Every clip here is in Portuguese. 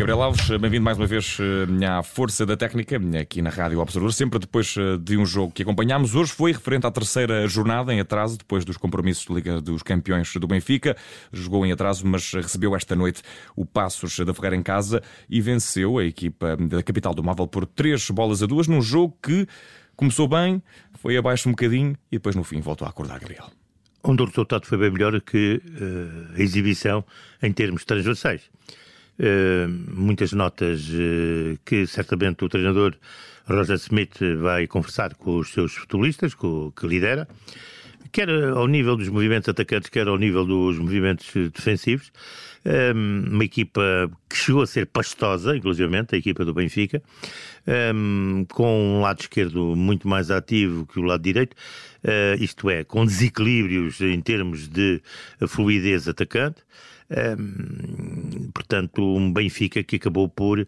Gabriel Alves, bem-vindo mais uma vez eh, à Força da Técnica, aqui na Rádio Observador, sempre depois eh, de um jogo que acompanhámos. Hoje foi referente à terceira jornada em atraso, depois dos compromissos de Liga dos Campeões do Benfica. Jogou em atraso, mas recebeu esta noite o Passos da Ferreira em casa e venceu a equipa da capital do Móvel por três bolas a duas, num jogo que começou bem, foi abaixo um bocadinho e depois no fim voltou a acordar, Gabriel. Onde o resultado foi bem melhor que uh, a exibição em termos transversais. Uh, muitas notas uh, que certamente o treinador Roger Smith vai conversar com os seus futebolistas, com, que lidera, quer ao nível dos movimentos atacantes, quer ao nível dos movimentos defensivos. Um, uma equipa que chegou a ser pastosa, inclusivamente, a equipa do Benfica, com um lado esquerdo muito mais ativo que o lado direito, isto é, com desequilíbrios em termos de fluidez atacante. Um, portanto, um Benfica que acabou por uh,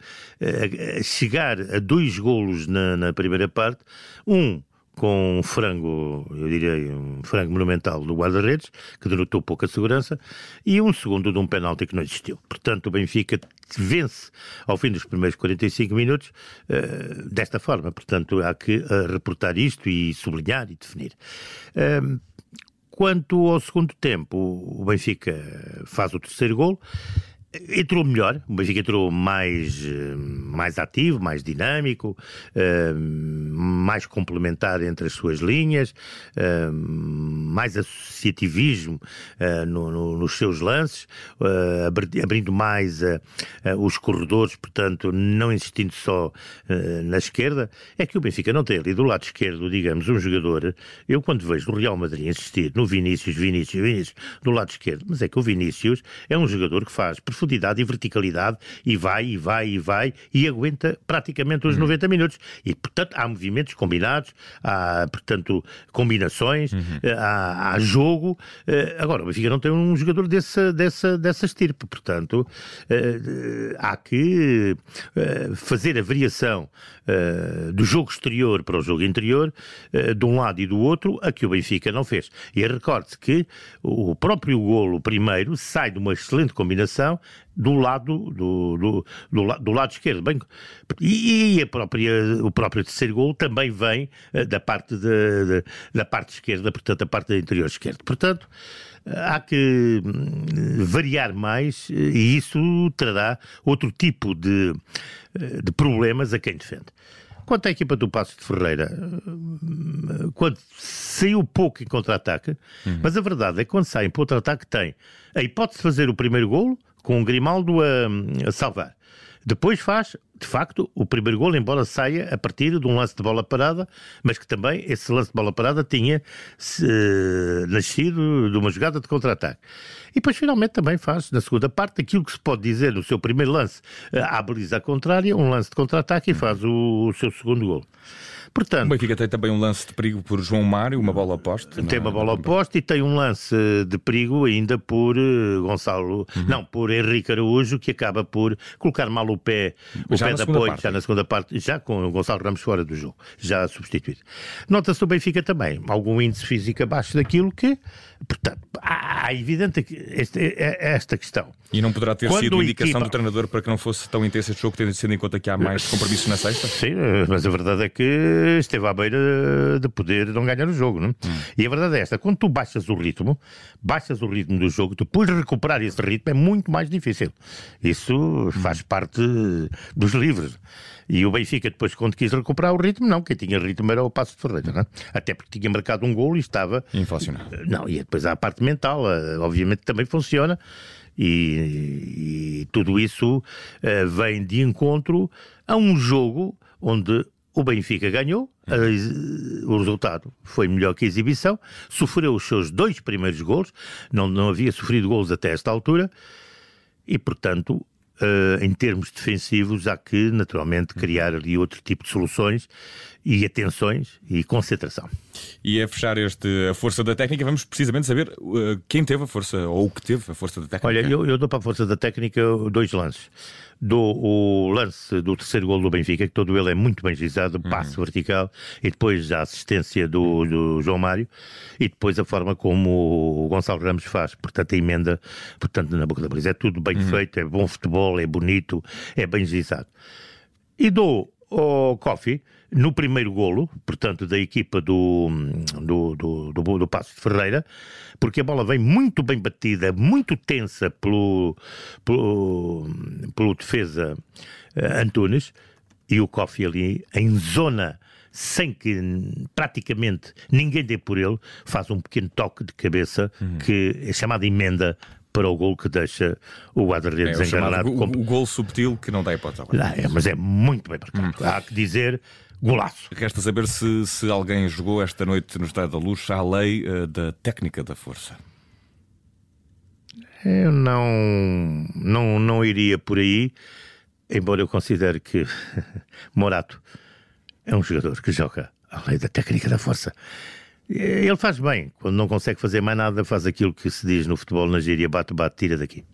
chegar a dois golos na, na primeira parte. Um com um frango, eu diria, um frango monumental do guarda-redes, que denotou pouca segurança, e um segundo de um penalti que não existiu. Portanto, o Benfica vence ao fim dos primeiros 45 minutos uh, desta forma. Portanto, há que uh, reportar isto e sublinhar e definir. Uh, Quanto ao segundo tempo, o Benfica faz o terceiro gol entrou melhor, o Benfica entrou mais, eh, mais ativo, mais dinâmico, uh, mais complementar entre as suas linhas, uh, mais associativismo no, no, nos seus lances, abrindo mais os corredores, portanto, não insistindo só na esquerda. É que o Benfica não tem ali do lado esquerdo, digamos, um jogador. Eu, quando vejo o Real Madrid insistir no Vinícius, Vinícius, Vinícius, do lado esquerdo, mas é que o Vinícius é um jogador que faz profundidade e verticalidade e vai, e vai, e vai, e aguenta praticamente os uhum. 90 minutos. E, portanto, há movimentos combinados, há, portanto, combinações, uhum. Eh, há, há, jogo. Eh, agora, o Benfica não tem um jogador dessa, dessa, dessa estirpe, portanto, eh, há que fazer a variação do jogo exterior para o jogo interior, de um lado e do outro, a que o Benfica não fez. E recorde-se que o próprio golo primeiro sai de uma excelente combinação do lado do, do, do, do lado esquerdo. Bem, e, e a própria, o próprio terceiro gol também vem uh, da parte de, de, da parte esquerda, portanto, a parte da interior esquerda. Portanto, há que hum, variar mais eh, e isso trará outro tipo de, eh, de problemas a quem defende. Quanto à equipa do Passo de Ferreira, hum, quando saiu pouco em contra-ataque, uhum. mas a verdade é que quando sai em contra-ataque tem a hipótese de fazer o primeiro golo, com o Grimaldo a, a salvar. Depois faz, de facto, o primeiro gol, embora saia a partir de um lance de bola parada, mas que também esse lance de bola parada tinha nascido de uma jogada de contra-ataque. E depois, finalmente, também faz, na segunda parte, aquilo que se pode dizer no seu primeiro lance, à baliza contrária, um lance de contra-ataque e faz o, o seu segundo gol. Portanto, o Benfica tem também um lance de perigo por João Mário, uma bola oposta. Tem uma é? bola oposta e tem um lance de perigo ainda por eh, Gonçalo, uhum. não, por Henrique Araújo, que acaba por colocar mal o pé, o já pé de apoio, parte. já na segunda parte, já com o Gonçalo Ramos fora do jogo, já substituído. Nota-se o Benfica também, algum índice físico abaixo daquilo que, portanto, há evidente esta, é, é esta questão. E não poderá ter Quando sido indicação equipa... do treinador para que não fosse tão intenso este jogo, tendo sido em conta que há mais compromissos na sexta? Sim, mas a verdade é que esteve à beira de poder não ganhar o jogo. Não? Hum. E a verdade é esta: quando tu baixas o ritmo, baixas o ritmo do jogo, depois recuperar esse ritmo é muito mais difícil. Isso hum. faz parte dos livros. E o Benfica, depois, quando quis recuperar o ritmo, não, quem tinha ritmo era o Passo de Ferreira, não? até porque tinha marcado um gol e estava. Inflacionado. Não, e depois há a parte mental, eh, obviamente também funciona. E, e tudo isso uh, vem de encontro a um jogo onde o Benfica ganhou, o resultado foi melhor que a exibição, sofreu os seus dois primeiros gols, não, não havia sofrido gols até esta altura, e portanto, uh, em termos defensivos, há que naturalmente criar ali outro tipo de soluções e atenções e concentração. E a fechar este a força da técnica, vamos precisamente saber uh, quem teve a força, ou o que teve a força da técnica. Olha, eu, eu dou para a força da técnica dois lances do o lance do terceiro gol do Benfica, que todo ele é muito bem gizado, uhum. passe vertical, e depois a assistência do, do, João Mário, e depois a forma como o Gonçalo Ramos faz, portanto a emenda, portanto na boca da baliza. É tudo bem uhum. feito, é bom futebol, é bonito, é bem gizado. E dou ao Coffee, no primeiro golo, portanto, da equipa do, do, do, do, do Passo de Ferreira, porque a bola vem muito bem batida, muito tensa pelo, pelo, pelo defesa uh, Antunes, e o Kofi ali em zona sem que praticamente ninguém dê por ele, faz um pequeno toque de cabeça uhum. que é chamada emenda para o gol que deixa o guarda-redes é, enganado. O, o, gol subtil que não dá hipótese. Ah, é, mas é muito bem marcado. Hum. Há que dizer, golaço. Resta saber se, se alguém jogou esta noite no Estádio da Luz à lei uh, da técnica da força. Eu não, não, não iria por aí, embora eu considere que Morato é um jogador que joga a lei da técnica da força. Ele faz bem, quando não consegue fazer mais nada, faz aquilo que se diz no futebol na gíria: bate, bate, tira daqui.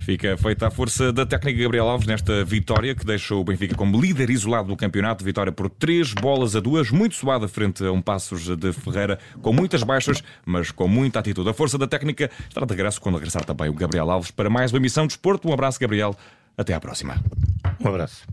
Fica feita a força da técnica Gabriel Alves nesta vitória que deixa o Benfica como líder isolado do campeonato. Vitória por três bolas a duas, muito suada frente a um Passos de Ferreira, com muitas baixas, mas com muita atitude. A força da técnica estará de regresso quando regressar também o Gabriel Alves para mais uma emissão de esporte. Um abraço, Gabriel. Até à próxima. Um abraço.